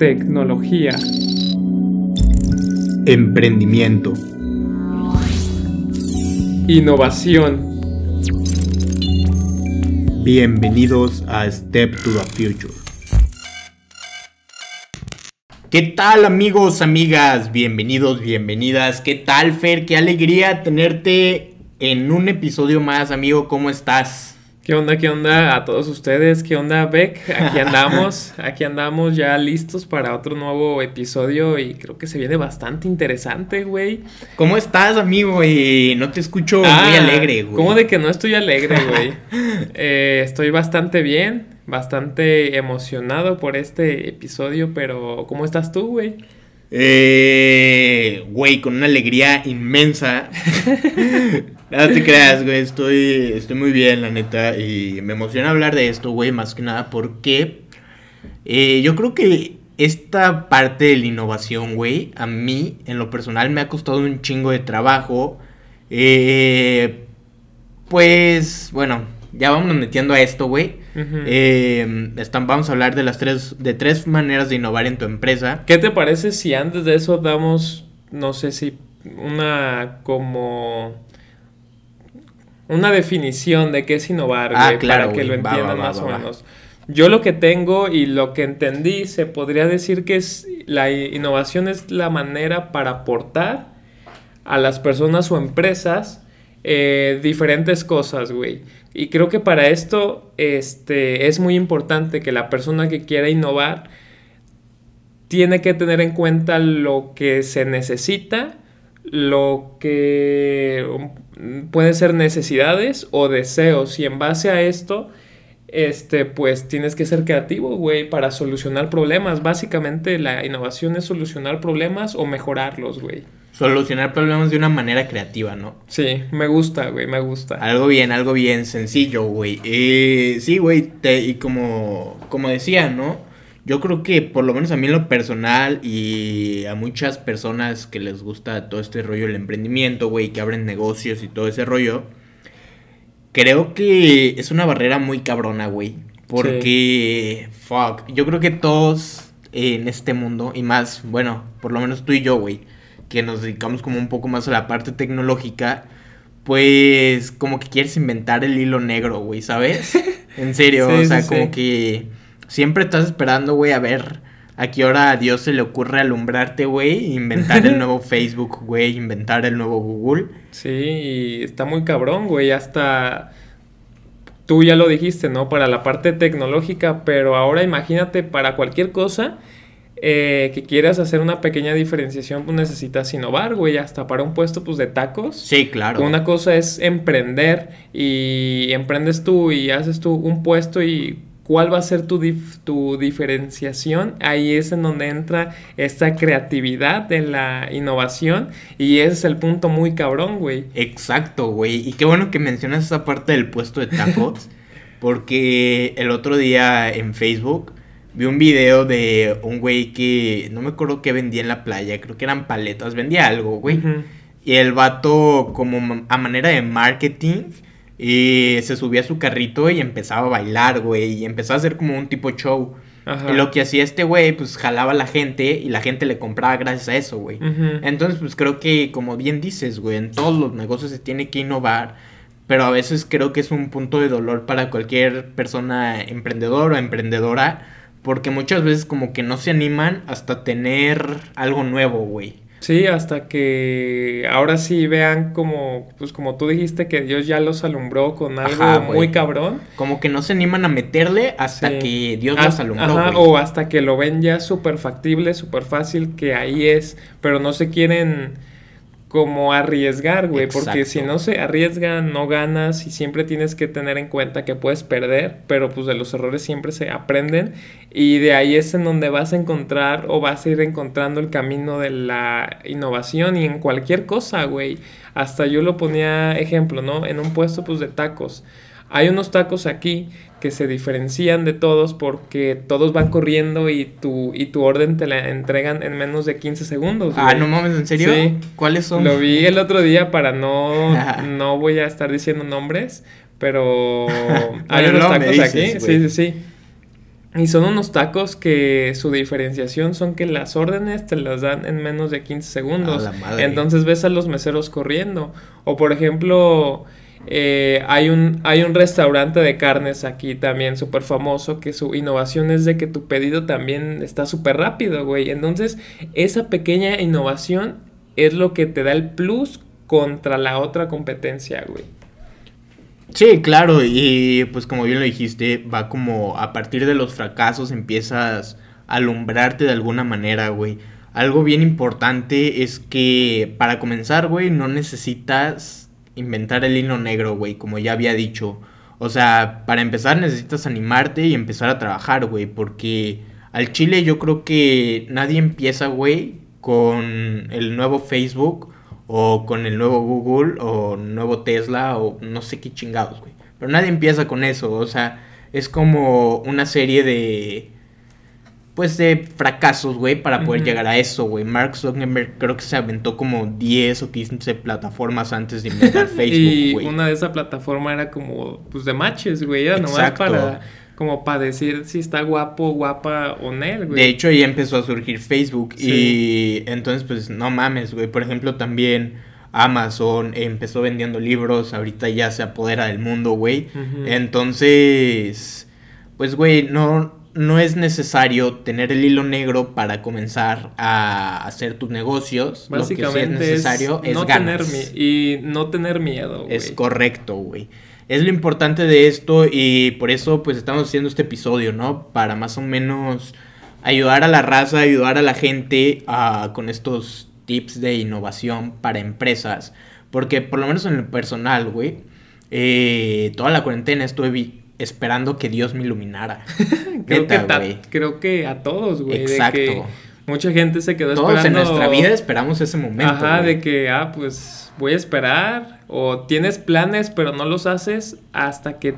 tecnología, emprendimiento, innovación. Bienvenidos a Step to the Future. ¿Qué tal amigos, amigas? Bienvenidos, bienvenidas. ¿Qué tal Fer? Qué alegría tenerte en un episodio más, amigo. ¿Cómo estás? ¿Qué onda, qué onda a todos ustedes? ¿Qué onda, Beck? Aquí andamos, aquí andamos ya listos para otro nuevo episodio y creo que se viene bastante interesante, güey. ¿Cómo estás, amigo? Y no te escucho muy ah, alegre, güey. ¿Cómo de que no estoy alegre, güey? Eh, estoy bastante bien, bastante emocionado por este episodio, pero ¿cómo estás tú, güey? Eh, güey, con una alegría inmensa. Nada te creas, güey, estoy, estoy muy bien, la neta, y me emociona hablar de esto, güey, más que nada porque eh, yo creo que esta parte de la innovación, güey, a mí, en lo personal, me ha costado un chingo de trabajo. Eh, pues, bueno, ya vamos metiendo a esto, güey. Eh, vamos a hablar de las tres, de tres maneras de innovar en tu empresa. ¿Qué te parece si antes de eso damos, no sé si una como una definición de qué es innovar, ah, claro, para que lo entiendan más o menos. Yo lo que tengo y lo que entendí, se podría decir que es la innovación es la manera para aportar a las personas o empresas eh, diferentes cosas, güey. Y creo que para esto este, es muy importante que la persona que quiera innovar tiene que tener en cuenta lo que se necesita, lo que puede ser necesidades o deseos. Y en base a esto, este, pues tienes que ser creativo, güey, para solucionar problemas. Básicamente la innovación es solucionar problemas o mejorarlos, güey solucionar problemas de una manera creativa, ¿no? Sí, me gusta, güey, me gusta. Algo bien, algo bien sencillo, güey. Eh, sí, güey, y como, como decía, ¿no? Yo creo que por lo menos a mí en lo personal y a muchas personas que les gusta todo este rollo del emprendimiento, güey, que abren negocios y todo ese rollo, creo que es una barrera muy cabrona, güey. Porque, fuck, yo creo que todos en este mundo, y más, bueno, por lo menos tú y yo, güey, que nos dedicamos como un poco más a la parte tecnológica, pues como que quieres inventar el hilo negro, güey, ¿sabes? En serio, o sea, como que siempre estás esperando, güey, a ver a qué hora a Dios se le ocurre alumbrarte, güey, inventar el nuevo Facebook, güey, inventar el nuevo Google. Sí, y está muy cabrón, güey, hasta tú ya lo dijiste, ¿no? Para la parte tecnológica, pero ahora imagínate para cualquier cosa eh, que quieras hacer una pequeña diferenciación, pues necesitas innovar, güey, hasta para un puesto pues de tacos. Sí, claro. Una cosa es emprender y emprendes tú y haces tú un puesto y cuál va a ser tu, tu diferenciación. Ahí es en donde entra esta creatividad de la innovación y ese es el punto muy cabrón, güey. Exacto, güey. Y qué bueno que mencionas esa parte del puesto de tacos porque el otro día en Facebook vi un video de un güey que no me acuerdo qué vendía en la playa, creo que eran paletas, vendía algo, güey. Y el vato, como a manera de marketing, se subía a su carrito y empezaba a bailar, güey, y empezaba a hacer como un tipo show. Y lo que hacía este güey, pues jalaba a la gente y la gente le compraba gracias a eso, güey. Entonces, pues creo que, como bien dices, güey, en todos los negocios se tiene que innovar. Pero a veces creo que es un punto de dolor para cualquier persona emprendedor o emprendedora porque muchas veces como que no se animan hasta tener algo nuevo, güey. Sí, hasta que ahora sí vean como, pues como tú dijiste que Dios ya los alumbró con algo muy cabrón. Como que no se animan a meterle hasta que Dios los alumbró. Ajá, o hasta que lo ven ya súper factible, súper fácil, que ahí es, pero no se quieren como arriesgar, güey, porque si no se arriesga, no ganas y siempre tienes que tener en cuenta que puedes perder, pero pues de los errores siempre se aprenden y de ahí es en donde vas a encontrar o vas a ir encontrando el camino de la innovación y en cualquier cosa, güey. Hasta yo lo ponía ejemplo, ¿no? En un puesto pues de tacos. Hay unos tacos aquí que se diferencian de todos porque todos van corriendo y tu, y tu orden te la entregan en menos de 15 segundos. Ah, no mames, ¿en serio? Sí. ¿Cuáles son? Lo vi el otro día para no, no voy a estar diciendo nombres, pero hay unos tacos aquí. Sí, sí, sí. Y son unos tacos que su diferenciación son que las órdenes te las dan en menos de 15 segundos. Entonces ves a los meseros corriendo. O por ejemplo, eh, hay, un, hay un restaurante de carnes aquí también súper famoso que su innovación es de que tu pedido también está súper rápido, güey. Entonces esa pequeña innovación es lo que te da el plus contra la otra competencia, güey. Sí, claro, y pues como bien lo dijiste, va como a partir de los fracasos empiezas a alumbrarte de alguna manera, güey. Algo bien importante es que para comenzar, güey, no necesitas inventar el hilo negro, güey, como ya había dicho. O sea, para empezar necesitas animarte y empezar a trabajar, güey, porque al chile yo creo que nadie empieza, güey, con el nuevo Facebook o con el nuevo Google o nuevo Tesla o no sé qué chingados, güey. Pero nadie empieza con eso, o sea, es como una serie de pues de fracasos, güey, para poder llegar a eso, güey. Mark Zuckerberg creo que se aventó como 10 o 15 plataformas antes de inventar Facebook, güey. y una de esas plataformas era como, pues, de matches, güey. Era nomás para como para decir si está guapo, guapa o no, güey. De hecho, ahí empezó a surgir Facebook y entonces, pues, no mames, güey. Por ejemplo, también Amazon empezó vendiendo libros, ahorita ya se apodera del mundo, güey. Entonces, pues, güey, no, no es necesario tener el hilo negro para comenzar a hacer tus negocios. Básicamente Lo que sí es necesario es, no Tener y no tener miedo, güey. Es correcto, güey es lo importante de esto y por eso pues estamos haciendo este episodio, ¿no? Para más o menos ayudar a la raza, ayudar a la gente ah, con estos tips de innovación para empresas. Porque por lo menos en el personal, güey, eh, toda la cuarentena estuve esperando que Dios me iluminara. creo, que creo que a todos, güey. Exacto. mucha gente se quedó esperando. Todos en nuestra vida esperamos ese momento. Ajá, de que, ah, pues voy a esperar o tienes planes pero no los haces hasta que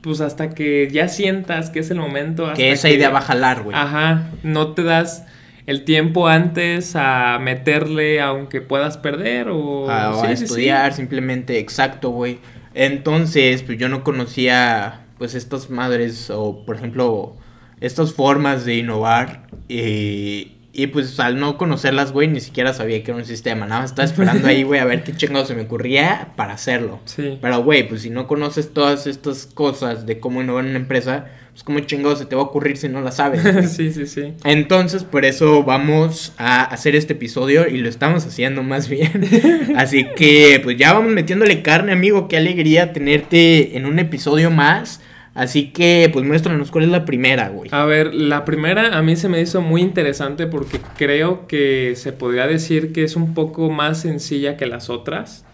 pues hasta que ya sientas que es el momento. que esa idea va a jalar, güey. Ajá, no te das el tiempo antes a meterle aunque puedas perder o, a, estudiar simplemente, exacto, güey. Entonces, pues yo no conocía pues estas madres o por ejemplo estas formas de innovar y y pues al no conocerlas, güey, ni siquiera sabía que era un sistema. Nada más estaba esperando ahí, güey, a ver qué chingado se me ocurría para hacerlo. Sí. Pero, güey, pues si no conoces todas estas cosas de cómo innovar una empresa, pues cómo chingado se te va a ocurrir si no la sabes. sí, sí, sí. Entonces, por eso vamos a hacer este episodio y lo estamos haciendo más bien. Así que, pues ya vamos metiéndole carne, amigo. Qué alegría tenerte en un episodio más. Así que, pues muéstranos cuál es la primera, güey. A ver, la primera a mí se me hizo muy interesante porque creo que se podría decir que es un poco más sencilla que las otras.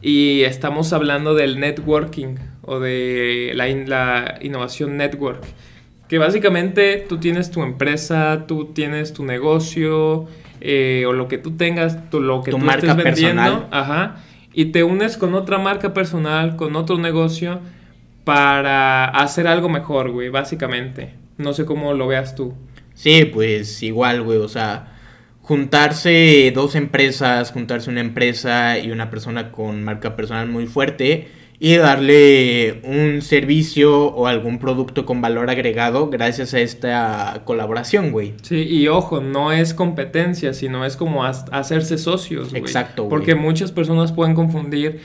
Y estamos hablando del networking o de la, la innovación network. Que básicamente tú tienes tu empresa, tú tienes tu negocio eh, o lo que tú tengas, tu, lo que tu tú marca estés vendiendo. Personal. Ajá. Y te unes con otra marca personal, con otro negocio para hacer algo mejor, güey, básicamente. No sé cómo lo veas tú. Sí, pues igual, güey, o sea, juntarse dos empresas, juntarse una empresa y una persona con marca personal muy fuerte y darle un servicio o algún producto con valor agregado gracias a esta colaboración, güey. Sí, y ojo, no es competencia, sino es como hacerse socios, güey. Exacto, güey. Porque muchas personas pueden confundir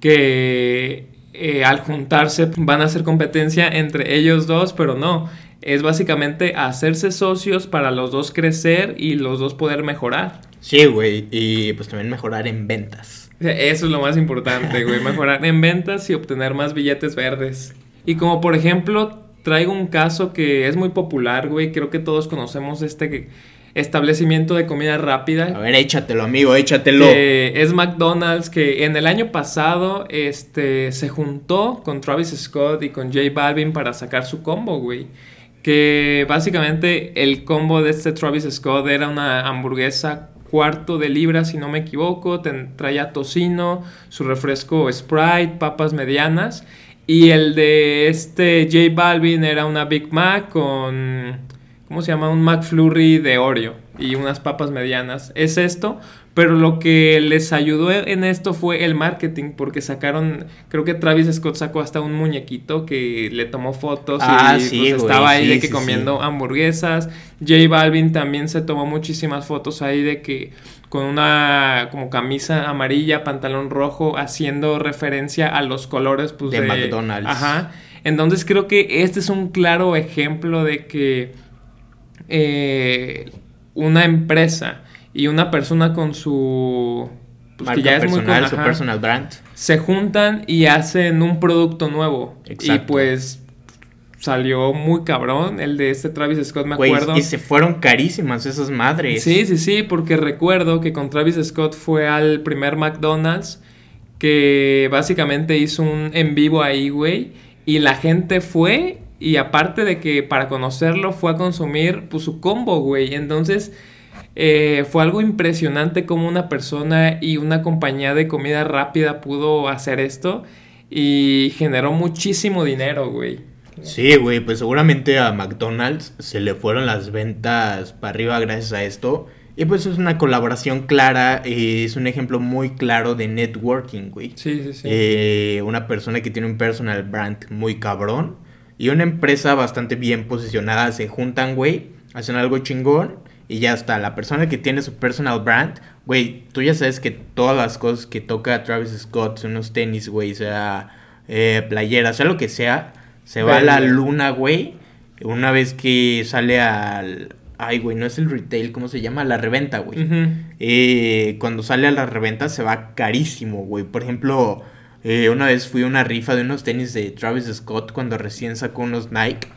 que eh, al juntarse van a hacer competencia entre ellos dos, pero no. Es básicamente hacerse socios para los dos crecer y los dos poder mejorar. Sí, güey. Y pues también mejorar en ventas. Eso es lo más importante, güey. mejorar en ventas y obtener más billetes verdes. Y como por ejemplo, traigo un caso que es muy popular, güey. Creo que todos conocemos este establecimiento de comida rápida. A ver, échatelo, amigo, échatelo. es McDonald's que en el año pasado este, se juntó con Travis Scott y con J Balvin para sacar su combo, güey. Que básicamente el combo de este Travis Scott era una hamburguesa cuarto de libra, si no me equivoco. traía tocino, su refresco Sprite, papas medianas. Y el de este J Balvin era una Big Mac con ¿cómo se llama? Un McFlurry de Oreo y unas papas medianas. Es esto, Pero lo que les ayudó en esto fue el marketing, porque sacaron, creo que Travis Scott sacó hasta un muñequito que le tomó fotos Ah, y sí, pues, güey, estaba ahí sí, de que sí, comiendo hamburguesas. J Balvin también se tomó muchísimas fotos ahí de que con una como camisa amarilla, pantalón rojo, haciendo referencia a los colores pues, De McDonald's. Ajá. Entonces creo que este es un claro ejemplo de que eh, una empresa y una persona con su... pues, Marca que ya es muy personal, con- su ajá, personal brand. se juntan y hacen un producto nuevo. Y pues salió muy cabrón el de este Travis Scott, me acuerdo. y se fueron carísimas esas madres. Sí, sí, sí, porque recuerdo que con Travis Scott fue al primer McDonald's que básicamente hizo un en vivo ahí, güey, y la gente fue y aparte de que para conocerlo fue a consumir pues su combo, güey. Entonces eh, fue algo impresionante como una persona y una compañía de comida rápida pudo hacer esto y generó muchísimo dinero, güey. Sí, güey, pues seguramente a McDonald's se le fueron las ventas para arriba gracias a esto. Y pues es una colaboración clara, eh, es un ejemplo muy claro de networking, güey. Sí, sí, sí. Eh, una persona que tiene un personal brand muy cabrón y una empresa bastante bien posicionada se juntan, güey, hacen algo chingón y ya está. La persona que tiene su personal brand, güey, tú ya sabes que todas las cosas que toca Travis Scott, sea unos tenis, güey, sea eh, playera, sea lo que sea, se va a la luna, güey. Una vez que sale al... Ay, güey, no es el retail, ¿cómo se llama? La reventa, güey. Eh, cuando sale a la reventa se va carísimo, güey. Por ejemplo, eh, una vez fui a una rifa de unos tenis de Travis Scott cuando recién sacó unos Nike.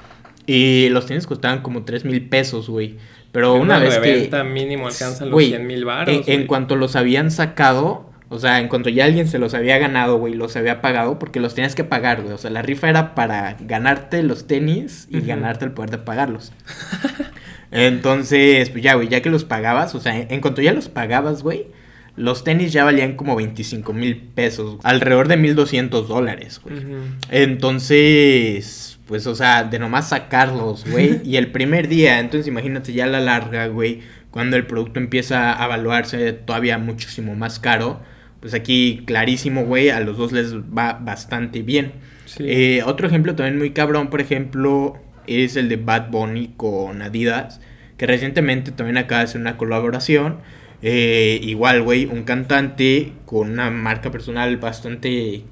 Y los tenis costaban como 3 mil pesos, güey. Pero una, vez que... mínimo alcanzan los Güey, 100 mil baros. en, en cuanto los habían sacado, o sea, en cuanto ya alguien se los había ganado, güey, los había pagado, porque los tenías que pagar, güey. O sea, la rifa era para ganarte los tenis y ganarte el poder de pagarlos. Entonces, pues ya, güey, ya que los pagabas, o sea, en, en cuanto ya los pagabas, güey, los tenis ya valían como 25 mil pesos, alrededor de 1200 dólares, güey. Entonces, pues, o sea, de nomás sacarlos, güey. y el primer día, entonces imagínate ya a la larga, güey, cuando el producto empieza a evaluarse todavía muchísimo más caro. Pues aquí, clarísimo, güey, a los dos les va bastante bien. Sí. Eh, otro ejemplo también muy cabrón, por ejemplo, es el de Bad Bunny con Adidas, que recientemente también acaba de hacer una colaboración. Eh, igual, güey, un cantante con una marca personal bastante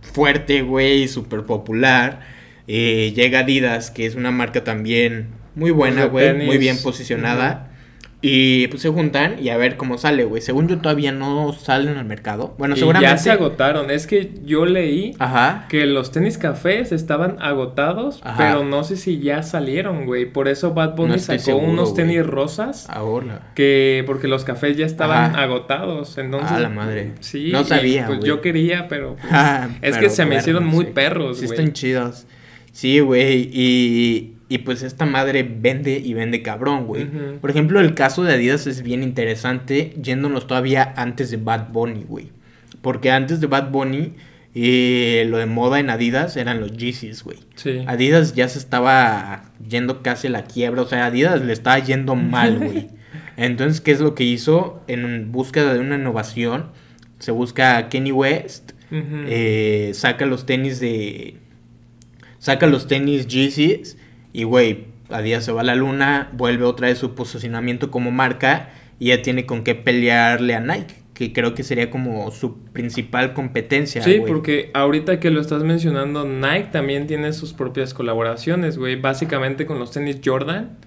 fuerte, güey, súper popular. Eh, llega Adidas, que es una marca también muy buena, de güey, muy bien posicionada. Y pues se juntan y a ver cómo sale, güey. Según yo todavía no salen al mercado. Bueno, Y seguramente. ya se agotaron. Es que yo leí Ajá. que los tenis cafés estaban agotados, Ajá. pero no sé si ya salieron, güey. Por eso Bad Bunny No sacó seguro, unos güey. tenis rosas. Ahora. Que porque los cafés ya estaban Ajá. agotados. Entonces, Ah, la madre. Sí, No sabía, pues güey. yo quería, pero pues, es pero que se me hicieron muy sí. perros, Sí, güey. están chidos. Sí, güey. Y, y pues esta madre vende y vende cabrón, güey. Por ejemplo, el caso de Adidas es bien interesante, yéndonos todavía antes de Bad Bunny, güey. Porque antes de Bad Bunny, eh, lo de moda en Adidas eran los Yeezys, güey. Sí. Adidas ya se estaba yendo casi a la quiebra, o sea, Adidas le estaba yendo mal, güey. Entonces, ¿qué es lo que hizo? En búsqueda de una innovación, se busca a Kenny West, eh, saca los tenis de... Saca los tenis Yeezys y, güey, Adidas se va a la luna, vuelve otra vez su posicionamiento como marca y ya tiene con qué pelearle a Nike, que creo que sería como su principal competencia, Sí, porque ahorita que lo estás mencionando, Nike también tiene sus propias colaboraciones, güey. Básicamente con los tenis Jordan.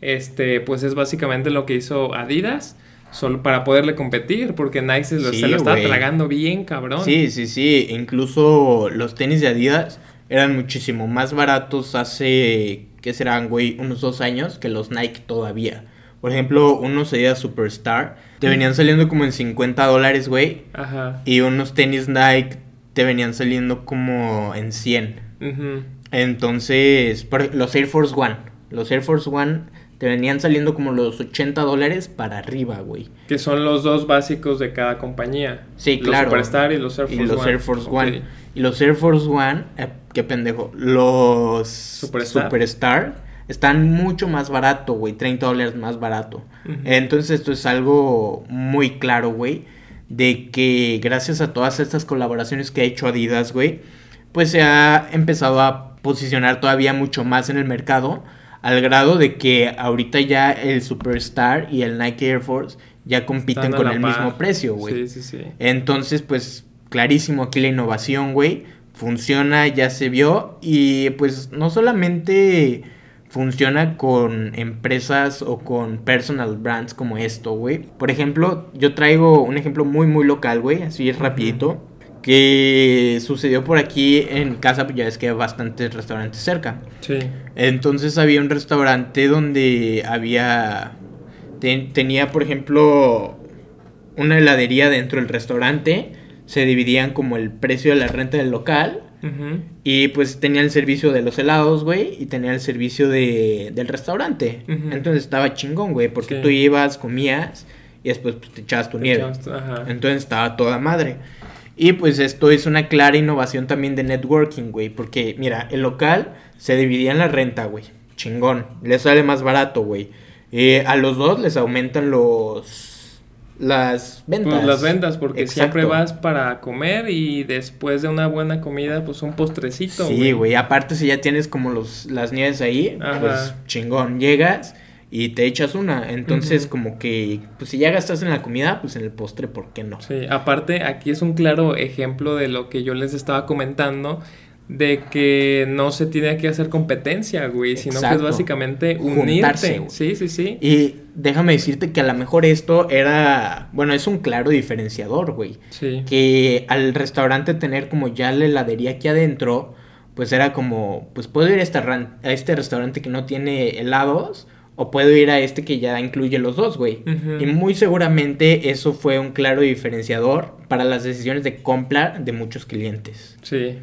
Este, pues es básicamente lo que hizo Adidas. Solo para poderle competir, porque Nike se lo, Sí, se lo está güey. tragando bien, cabrón. Sí, sí, sí. Incluso los tenis de Adidas eran muchísimo más baratos hace, ¿qué serán, güey? Unos dos años que los Nike todavía. Por ejemplo, unos Adidas Superstar te venían saliendo como en 50 dólares, güey. Ajá. Y unos tenis Nike te venían saliendo como en 100. Ujú. Entonces, los Air Force One. Los Air Force One te venían saliendo como los 80 dólares para arriba, güey. Que son los dos básicos de cada compañía. Sí, los claro. Superstar y los Air Y Force los One. Air Force Ok. One. Y los Air Force One, eh, qué pendejo. Los Superstar. Superstar. están mucho más barato, güey, 30 dólares más barato. Entonces esto es algo muy claro, güey, de que gracias a todas estas colaboraciones que ha hecho Adidas, güey, pues se ha empezado a posicionar todavía mucho más en el mercado, al grado de que ahorita ya el Superstar y el Nike Air Force ya compiten con el mismo precio, güey. Sí, sí, sí. Entonces, pues clarísimo aquí la innovación, güey. Funciona, ya se vio. Y pues no solamente funciona con empresas o con personal brands como esto, güey. Por ejemplo, yo traigo un ejemplo muy, muy local, güey. Así es rapidito. Que sucedió por aquí en casa, pues ya es que hay bastantes restaurantes cerca. Sí. Entonces había un restaurante donde había... tenía, por ejemplo, una heladería dentro del restaurante se dividían como el precio de la renta del local. Y pues tenía el servicio de los helados, güey, y tenía el servicio de, del restaurante. Entonces estaba chingón, güey, porque tú ibas, comías y después pues, te echabas tu nieve. Entonces estaba toda madre. Y pues esto es una clara innovación también de networking, güey, porque mira, el local se dividía en la renta, güey. Chingón. Les sale más barato, güey. Eh, a los dos les aumentan los las ventas. Pues las ventas, porque siempre vas para comer y después de una buena comida, pues un postrecito. Sí, güey, aparte si ya tienes como los, las nieves ahí, pues chingón, llegas y te echas una. Entonces, como que, pues si ya gastas en la comida, pues en el postre, ¿por qué no? Sí, aparte aquí es un claro ejemplo de lo que yo les estaba comentando de que no se tiene que hacer competencia, güey, sino que es básicamente unirse. sí, sí, sí. Y déjame decirte que a lo mejor esto era, bueno, es un claro diferenciador, güey. Sí. Que al restaurante tener como ya la heladería aquí adentro, pues era como, pues puedo ir a este, a este restaurante que no tiene helados. O puedo ir a este que ya incluye los dos, güey. Y muy seguramente eso fue un claro diferenciador para las decisiones de compra de muchos clientes. Sí.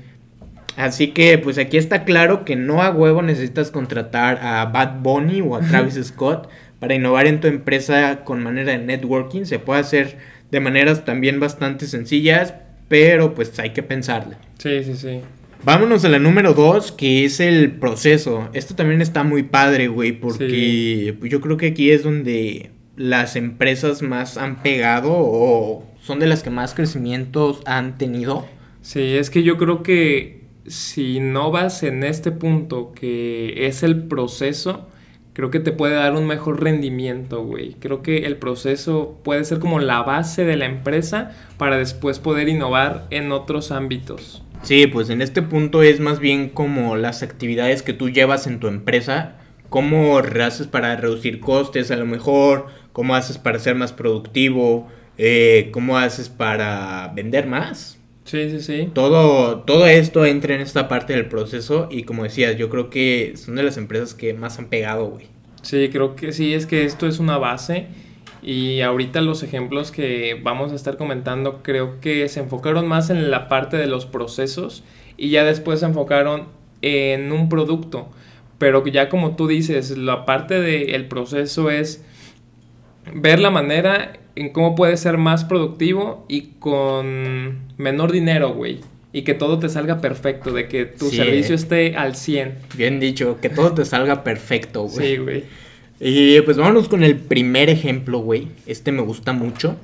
Así que pues aquí está claro que no a huevo necesitas contratar a Bad Bunny o a Travis Scott para innovar en tu empresa con manera de networking. Se puede hacer de maneras también bastante sencillas, pero pues hay que pensarle. Sí, sí, sí. Vámonos a la número dos, que es el proceso. Esto también está muy padre, güey, porque yo creo que aquí es donde las empresas más han pegado o son de las que más crecimientos han tenido. Sí, es que yo creo que si no vas en este punto que es el proceso, creo que te puede dar un mejor rendimiento, güey. Creo que el proceso puede ser como la base de la empresa para después poder innovar en otros ámbitos. Sí, pues en este punto es más bien como las actividades que tú llevas en tu empresa, cómo haces para reducir costes a lo mejor, cómo haces para ser más productivo, eh, cómo haces para vender más. Sí, sí, sí. Todo, todo esto entra en esta parte del proceso y como decías, yo creo que son de las empresas que más han pegado, güey. Sí, creo que sí, es que esto es una base y ahorita los ejemplos que vamos a estar comentando creo que se enfocaron más en la parte de los procesos y ya después se enfocaron en un producto. Pero ya como tú dices, la parte del proceso es ver la manera en cómo puedes ser más productivo y con menor dinero, güey. Y que todo te salga perfecto, de que tu servicio esté al 100. Bien dicho, que todo te salga perfecto, güey. Sí, güey. Y pues vámonos con el primer ejemplo, güey. Este me gusta mucho.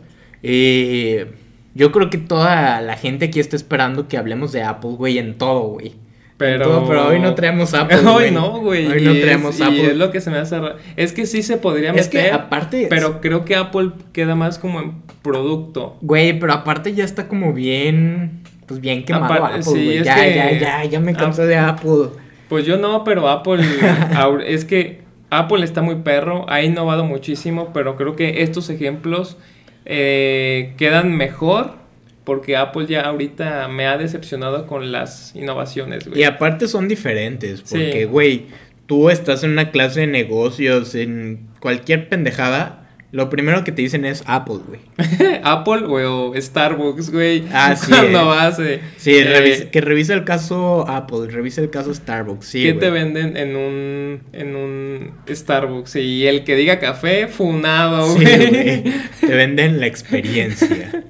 Eh, yo creo que toda la gente aquí está esperando que hablemos de Apple, güey, en todo, güey. Pero... pero hoy no traemos Apple. Hoy no, güey. Hoy no traemos Apple. Y es lo que se me hace raro. Es que sí se podría meter. Es que aparte. Pero creo que Apple queda más como en producto. Güey, pero aparte ya está como bien. Pues bien quemado Apple, sí, ya, ya, ya, ya me cansé de Apple. Pues yo no, pero Apple. es que Apple está muy perro. Ha innovado muchísimo. Pero creo que estos ejemplos eh, quedan mejor porque Apple ya ahorita me ha decepcionado con las innovaciones, güey. Y aparte son diferentes, porque, güey, tú estás en una clase de negocios, en cualquier pendejada, lo primero que te dicen es Apple, güey. Apple, güey, o Starbucks, güey. Ah, sí. Cuando vas, eh, Sí, eh, que revise el caso Apple, revise el caso Starbucks, sí. ¿Qué te venden en un, en un Starbucks? Y el que diga café, funado, güey. Sí, te venden la experiencia.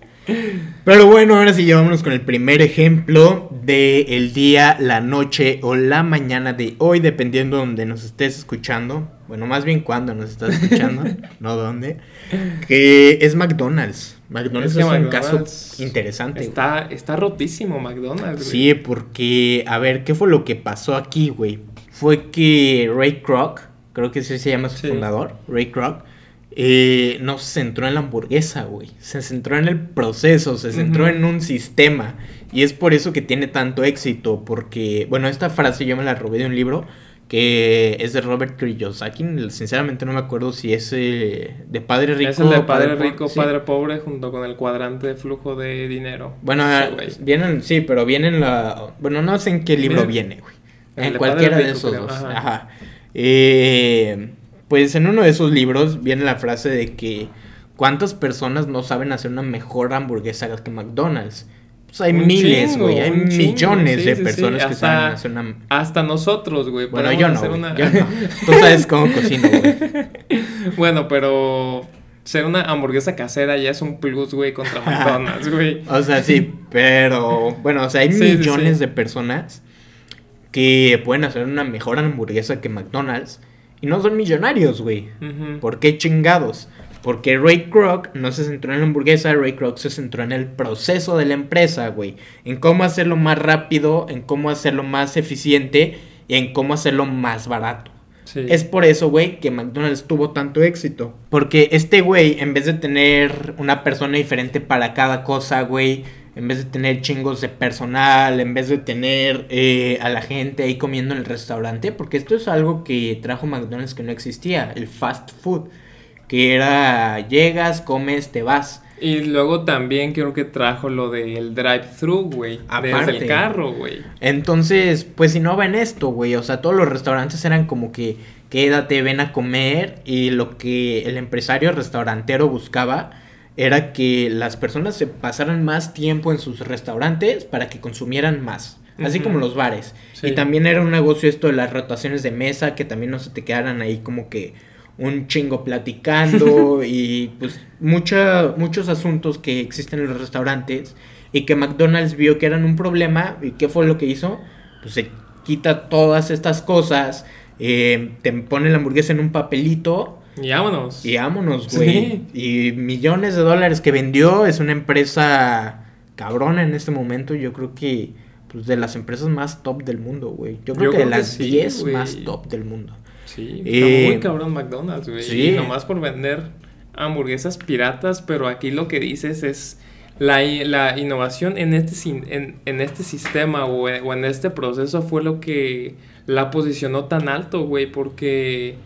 Pero bueno, ahora sí llevámonos con el primer ejemplo de el día, la noche o la mañana de hoy, dependiendo de donde nos estés escuchando. Bueno, más bien cuando nos estás escuchando, no dónde. Que es McDonald's. McDonald's es, un caso interesante. Está, está rotísimo McDonald's. Güey. Sí, porque, a ver, ¿qué fue lo que pasó aquí, güey? Fue que Ray Kroc, creo que ese se llama su fundador, Ray Kroc, eh, no se centró en la hamburguesa, güey. Se centró en el proceso, se centró en un sistema. Y es por eso que tiene tanto éxito, porque, bueno, esta frase yo me la robé de un libro que es de Robert Kiyosaki. Sinceramente no me acuerdo si es eh, de Padre Rico. Es el de Padre, Rico, Padre Pobre, junto con el cuadrante de flujo de dinero. Bueno, vienen, sí, pero viene en la... Bueno, no sé en qué libro viene, güey. En cualquiera de esos dos. Ajá. Eh, pues en uno de esos libros viene la frase de que cuántas personas no saben hacer una mejor hamburguesa que McDonald's. Pues hay miles, güey, hay millones de personas que saben hacer una... Hasta nosotros, güey. Bueno, yo no, Tú sabes cómo cocino, güey. bueno, pero ser una hamburguesa casera ya es un plus, güey, contra McDonald's, güey. o sea, sí, pero bueno, o sea, hay millones de personas que pueden hacer una mejor hamburguesa que McDonald's y no son millonarios, güey. ¿Por qué chingados? Porque Ray Kroc no se centró en la hamburguesa, Ray Kroc se centró en el proceso de la empresa, güey. En cómo hacerlo más rápido, en cómo hacerlo más eficiente y en cómo hacerlo más barato. Es por eso, güey, que McDonald's tuvo tanto éxito. Porque este güey, en vez de tener una persona diferente para cada cosa, güey, en vez de tener chingos de personal, en vez de tener eh, a la gente ahí comiendo en el restaurante, porque esto es algo que trajo McDonald's que no existía, el fast food, que era llegas, comes, te vas. Y luego también creo que trajo lo del drive-thru, güey. Desde el carro, güey. Entonces, pues si no ven esto, güey. O sea, todos los restaurantes eran como que quédate, ven a comer. Y lo que el empresario restaurantero buscaba era que las personas se pasaran más tiempo en sus restaurantes para que consumieran más. Así como los bares. Y también era un negocio esto de las rotaciones de mesa, que también no se te quedaran ahí como que un chingo platicando y pues mucha, muchos asuntos que existen en los restaurantes y que McDonald's vio que eran un problema y qué fue lo que hizo, pues se quita todas estas cosas, eh, te pone la hamburguesa en un papelito y vámonos. Y vámonos, güey. Y millones de dólares que vendió. Es una empresa cabrona en este momento. Yo creo que pues de las empresas más top del mundo, güey. Yo creo que de las 10 más top del mundo. Sí, está muy eh, cabrón McDonald's, güey. Sí. nomás por vender hamburguesas piratas, pero aquí lo que dices es la, la innovación en este, en, en este sistema o, o en este proceso fue lo que la posicionó tan alto, güey, porque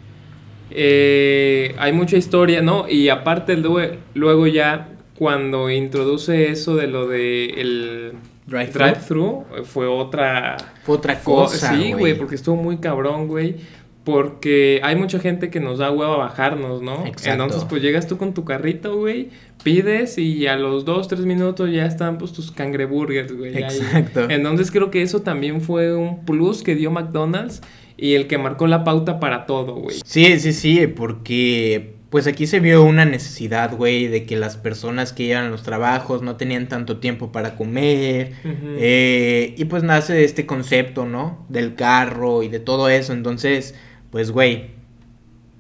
eh, hay mucha historia, ¿no? Y aparte luego, ya cuando introduce eso de lo de el drive-thru, fue otra... Fue otra cosa, Sí, güey, porque estuvo muy cabrón, güey. Porque hay mucha gente que nos da huevo a bajarnos, ¿no? Exacto. Entonces, pues llegas tú con tu carrito, güey, pides y a los dos, tres minutos ya están pues tus cangreburgers, güey. Exacto. Entonces creo que eso también fue un plus que dio McDonald's y el que marcó la pauta para todo, güey. Sí, sí, sí, porque pues aquí se vio una necesidad, güey, de que las personas que iban a los trabajos no tenían tanto tiempo para comer. Eh, y pues nace este concepto, ¿no? Del carro y de todo eso. Entonces, pues, güey,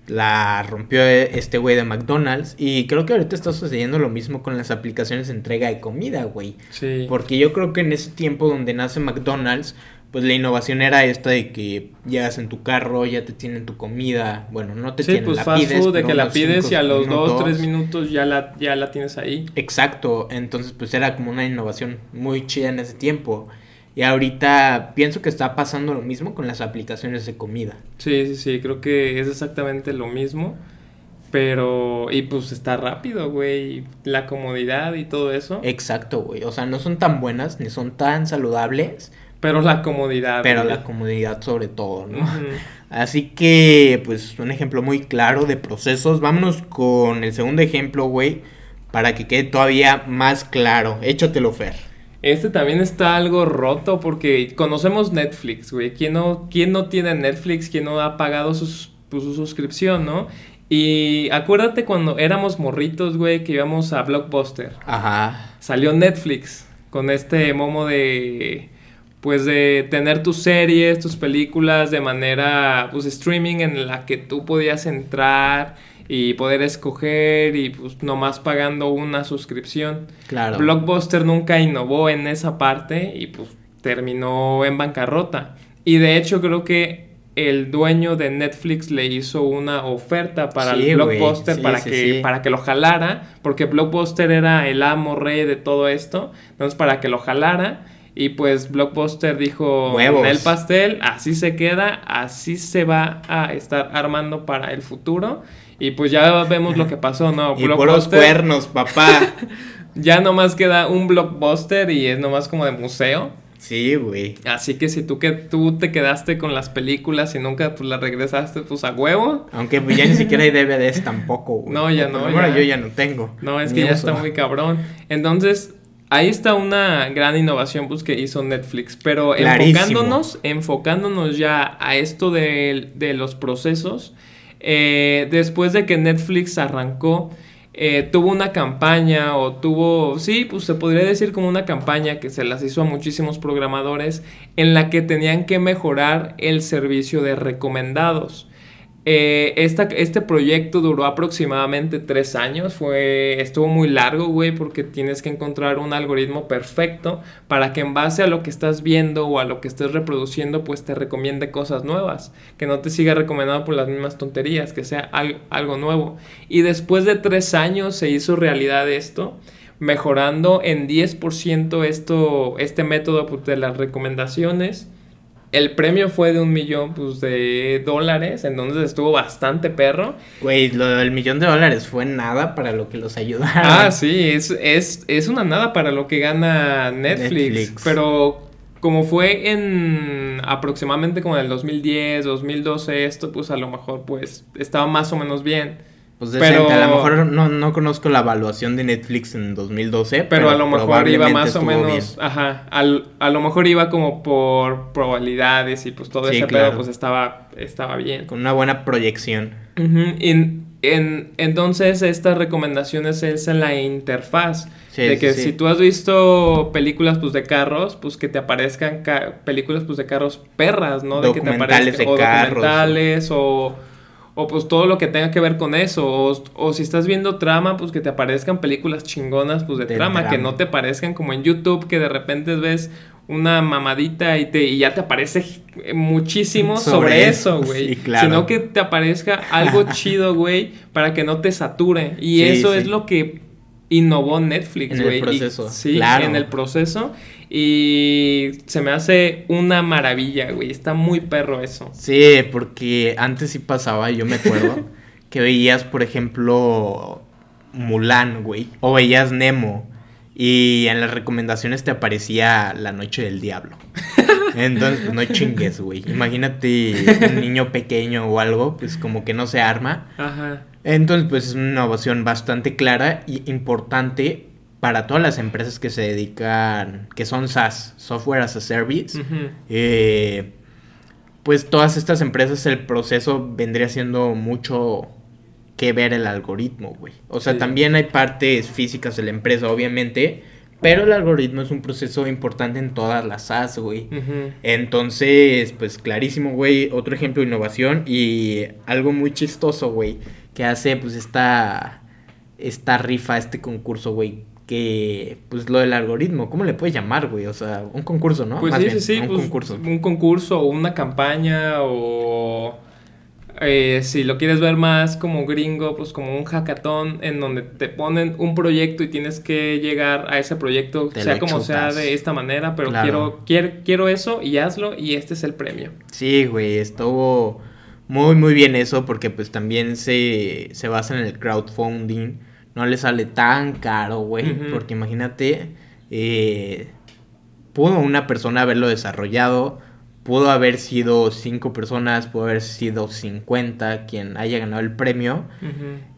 la rompió este güey de McDonald's. Y creo que ahorita está sucediendo lo mismo con las aplicaciones de entrega de comida, güey. Sí. Porque yo creo que en ese tiempo donde nace McDonald's, pues la innovación era esta de que llegas en tu carro, ya te tienen tu comida, bueno, no te tienen, pues la fast pides, food, de que la pides y a los dos, tres minutos ya la, ya la tienes ahí. Exacto, entonces pues era como una innovación muy chida en ese tiempo. Y ahorita pienso que está pasando lo mismo con las aplicaciones de comida. Sí, sí, sí, creo que es exactamente lo mismo. Pero, y pues está rápido, güey. La comodidad y todo eso. Exacto, güey. O sea, no son tan buenas ni son tan saludables pero la comodidad. Pero la comodidad sobre todo, ¿no? Así que, pues, un ejemplo muy claro de procesos. Vámonos con el segundo ejemplo, güey, para que quede todavía más claro. Échatelo, Fer. Este también está algo roto porque conocemos Netflix, güey. ¿Quién no, ¿Quién no tiene Netflix? ¿Quién no ha pagado sus, pues, su suscripción, no? Y acuérdate cuando éramos morritos, güey, que íbamos a Blockbuster. Ajá. Salió Netflix con este momo de pues de tener tus series, tus películas de manera pues streaming en la que tú podías entrar y poder escoger y pues nomás pagando una suscripción. Claro. Blockbuster nunca innovó en esa parte y pues terminó en bancarrota. Y de hecho creo que el dueño de Netflix le hizo una oferta para Sí, el. Blockbuster Sí, para sí, que para que lo jalara, porque Blockbuster era el amo rey de todo esto, entonces para que lo jalara y pues Blockbuster dijo Huevos. el pastel, así se queda, así se va a estar armando para el futuro y pues ya vemos lo que pasó, ¿no? Y puros cuernos, papá. ya nomás queda un Blockbuster y es nomás como de museo. sí, güey. Así que si tú que tú te quedaste con las películas y nunca pues las regresaste pues a huevo, Aunque pues, ya ni siquiera hay DVDs tampoco, güey. No, ya no, ya. yo ya no tengo. no es Ni que ya está muy cabrón. Entonces, ahí está una gran innovación pues que hizo Netflix, pero Clarísimo. enfocándonos, enfocándonos ya a esto de, de los procesos, eh, después de que Netflix arrancó, eh, tuvo una campaña o tuvo, sí, pues se podría decir como una campaña que se las hizo a muchísimos programadores en la que tenían que mejorar el servicio de recomendados. Eh, esta- este proyecto duró aproximadamente tres años, fue, estuvo muy largo, güey, porque tienes que encontrar un algoritmo perfecto para que en base a lo que estás viendo o a lo que estés reproduciendo, pues te recomiende cosas nuevas, que no te siga recomendando por las mismas tonterías, que sea al- algo nuevo. Y después de tres años se hizo realidad esto, mejorando en 10% esto, este método pues, de las recomendaciones. El premio fue de un millón pues, de dólares, entonces estuvo bastante perro. Güey, lo del millón de dólares fue nada para lo que los ayudaron. Ah, sí, es, es, es una nada para lo que gana Netflix, Netflix. Pero como fue en aproximadamente como en el 2010, 2012, esto pues a lo mejor pues estaba más o menos bien. Pues Pero- a lo mejor no, no conozco la evaluación de Netflix en 2012, Pero, a lo mejor iba más o menos, bien. ajá, al- a lo mejor iba como por probabilidades y pues todo Sí, ese claro. pedo pues estaba, estaba bien. Con una buena proyección. Y en- entonces estas recomendaciones es en la interfaz. Sí, de que sí. si tú has visto películas pues de carros, pues que te aparezcan ca- películas pues de carros perras, ¿no? De que te aparezcan- de o carros. documentales o, o pues todo lo que tenga que ver con eso. O, o si estás viendo trama, pues que te aparezcan películas chingonas pues de, De trama, que no te parezcan como en YouTube que de repente ves una mamadita y, te, y ya te aparece muchísimo sobre, Sobre eso, güey. sí, claro. Sino que te aparezca algo chido, güey, para que no te sature. Y Sí, eso sí. es lo que innovó Netflix, En el güey. y- proceso, sí, claro. en el proceso. Y se me hace una maravilla, güey. Está muy perro eso. Sí, porque antes sí pasaba, yo me acuerdo, que veías, por ejemplo, Mulan, güey, o veías Nemo, y en las recomendaciones te aparecía La Noche del Diablo. Entonces, pues no chingues, güey. Imagínate un niño pequeño o algo, pues como que no se arma. Ajá. Entonces, pues es una innovación bastante clara y importante para todas las empresas que se dedican, que son SaaS, Software as a Service. Eh, pues todas estas empresas el proceso vendría siendo mucho que ver el algoritmo, güey. O sea, Sí. también hay partes físicas de la empresa, obviamente, pero el algoritmo es un proceso importante en todas las SaaS, güey. Entonces, pues clarísimo, güey, otro ejemplo de innovación y algo muy chistoso, güey, que hace pues esta esta rifa, este concurso, güey, que pues lo del algoritmo, ¿cómo le puedes llamar, güey? O sea, un concurso, ¿no? Pues Más sí, bien, sí, sí. un pues, concurso. Un concurso o una campaña o... eh, si lo quieres ver más como gringo, pues como un hackathon en donde te ponen un proyecto y tienes que llegar a ese proyecto, Te sea como sea de esta manera, pero Claro. quiero, quiero, quiero eso y hazlo y este es el premio. Sí, güey, estuvo muy, muy bien eso porque pues también se, se basa en el crowdfunding. No le sale tan caro, güey, porque imagínate, eh, pudo una persona haberlo desarrollado, pudo haber sido cinco personas, pudo haber sido 50 quien haya ganado el premio.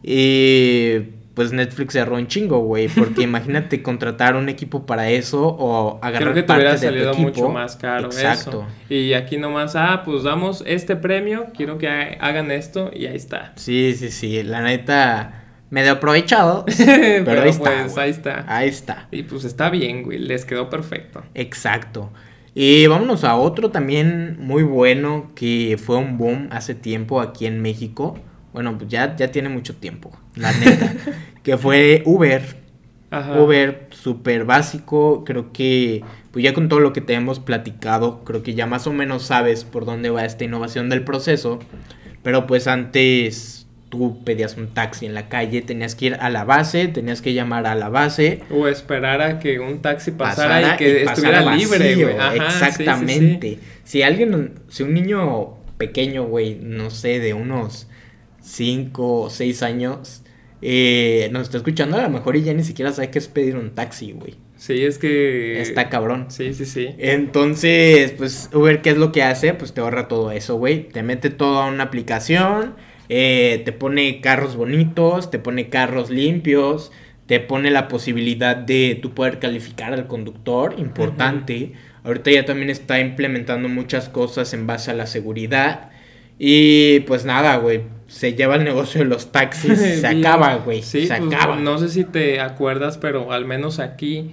Y pues Netflix cerró un chingo, güey. Porque imagínate contratar un equipo para eso o agarrar Creo que te parte hubiera salido equipo. mucho más caro Exacto. eso. Y aquí nomás, ah, pues damos este premio, quiero que ha- hagan esto y ahí está. Sí, sí, sí. La neta, medio aprovechado. pero pero ahí está. pues güey. ahí está. Ahí está. Y pues está bien, güey, les quedó perfecto. Exacto. Y vámonos a otro también muy bueno que fue un boom hace tiempo aquí en México. Bueno, pues ya, ya tiene mucho tiempo, la neta. que fue Uber. Ajá. Uber, súper básico. Creo que, pues ya con todo lo que te hemos platicado, creo que ya más o menos sabes por dónde va esta innovación del proceso. Pero pues antes tú pedías un taxi en la calle, tenías que ir a la base, tenías que llamar a la base. O esperar a que un taxi pasara, pasara y que pasara estuviera libre, vacío, güey. Ajá, sí, sí, sí. Exactamente. Si alguien, si un niño pequeño, güey, no sé, de unos 5 o 6 años, eh, nos está escuchando, a lo mejor y ya ni siquiera sabe qué es pedir un taxi, güey. Sí, es que... Está cabrón. Sí, sí, sí. Entonces, pues, Uber, ¿qué es lo que hace? Pues te ahorra todo eso, güey. Te mete todo a una aplicación, eh, te pone carros bonitos, te pone carros limpios, te pone la posibilidad de tú poder calificar al conductor, importante. Ahorita ya también está implementando muchas cosas en base a la seguridad. Y pues nada, güey, se lleva el negocio de los taxis, se acaba, güey, Sí, se pues, acaba. no sé si te acuerdas, pero al menos aquí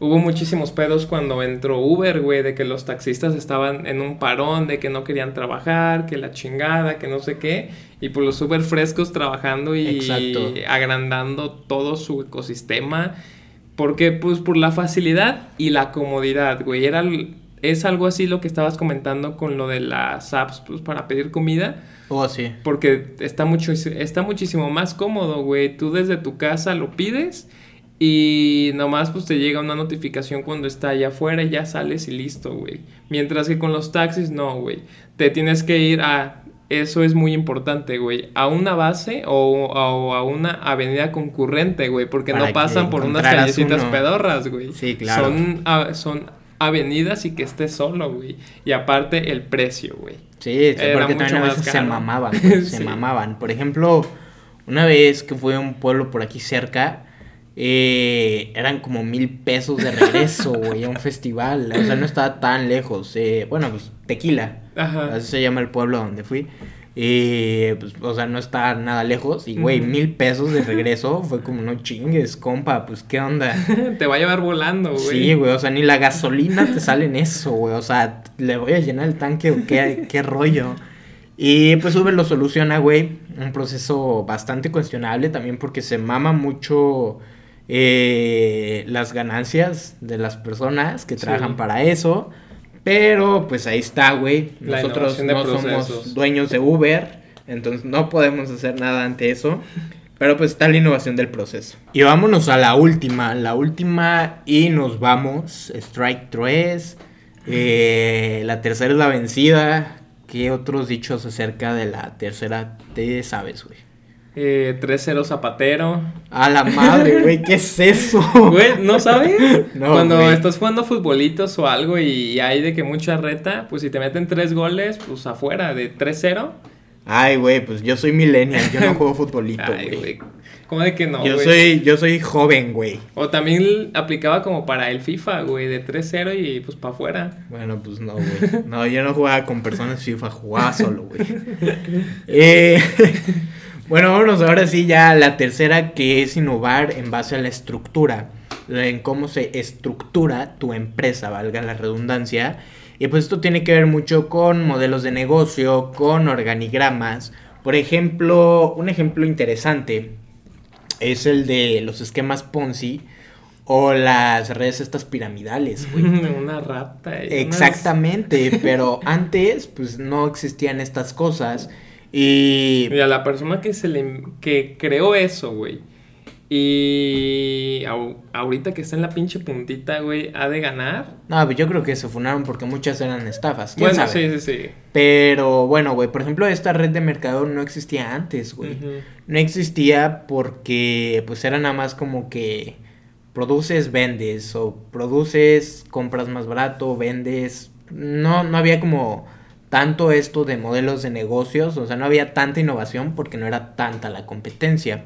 hubo muchísimos pedos cuando entró Uber, güey, de que los taxistas estaban en un parón, de que no querían trabajar, que la chingada, que no sé qué, y pues los Uber frescos trabajando y Exacto. agrandando todo su ecosistema, porque pues por la facilidad y la comodidad, güey, era es algo así lo que estabas comentando con lo de las apps pues, para pedir comida. Oh, sí. Porque está, mucho, está muchísimo más cómodo, güey. Tú desde tu casa lo pides y nomás pues te llega una notificación cuando está allá afuera y ya sales y listo, güey. Mientras que con los taxis no, güey. Te tienes que ir a... Eso es muy importante, güey. A una base o, o a una avenida concurrente, güey. Porque Para no pasan por unas callecitas uno. pedorras, güey. Sí, claro. Son, a- son avenidas y que estés solo, güey. Y aparte el precio, güey. Sí, sí, porque también a más veces se mamaban, güey, se mamaban. Por ejemplo, una vez que fui a un pueblo por aquí cerca, eh, eran como mil pesos de regreso, güey, a un festival. O sea, no estaba tan lejos. eh, bueno, pues Tequila, Ajá. así se llama el pueblo donde fui. Y, pues, o sea, no está nada lejos. Y, güey, mil pesos de regreso fue como, no chingues, compa, pues, ¿qué onda? Te va a llevar volando, güey. Sí, güey, o sea, ni la gasolina te sale en eso, güey. O sea, le voy a llenar el tanque o qué, qué rollo. Y pues Uber lo soluciona, güey. Un proceso bastante cuestionable también porque se mama mucho eh, las ganancias de las personas que Sí. trabajan para eso. Pero pues ahí está, güey. Nosotros no somos dueños de Uber, entonces no podemos hacer nada ante eso. Pero pues está la innovación del proceso. Y vámonos a la última, la última y nos vamos. Strike 3. eh, la tercera es la vencida. ¿Qué otros dichos acerca de la tercera te sabes, güey? Eh, 3-0 Zapatero. A la madre, güey, ¿qué es eso? Güey, ¿no sabes? No, Cuando estás jugando futbolitos o algo y hay de que mucha reta, pues si te meten tres goles, pues afuera de 3-0. Ay, güey, pues yo soy millennial, yo no juego futbolito, güey. ¿Cómo de que no, yo soy, yo soy joven, güey. O también aplicaba como para el FIFA, güey, de 3-0 y pues para afuera. Bueno, pues no, güey. No, yo no jugaba con personas FIFA, jugaba solo, güey. Eh, bueno, vámonos ahora sí ya a la tercera, que es innovar en base a la estructura. En cómo se estructura tu empresa, valga la redundancia. Y pues esto tiene que ver mucho con modelos de negocio, con organigramas. Por ejemplo, un ejemplo interesante es el de los esquemas Ponzi o las redes estas piramidales, güey. Una rata. unas- Exactamente, pero antes pues no existían estas cosas y Y a la persona que se le que creó eso, güey. Y ahorita que está en la pinche puntita, güey, ha de ganar. no, pues, yo creo que se funaron porque muchas eran estafas, ¿quién Bueno, sabe? sí, sí, sí. Pero bueno, güey, por ejemplo, esta red de mercado no existía antes, güey. No existía porque pues era nada más como que produces, vendes o produces, compras más barato, vendes. No no había como tanto esto de modelos de negocios, o sea, no había tanta innovación porque no era tanta la competencia.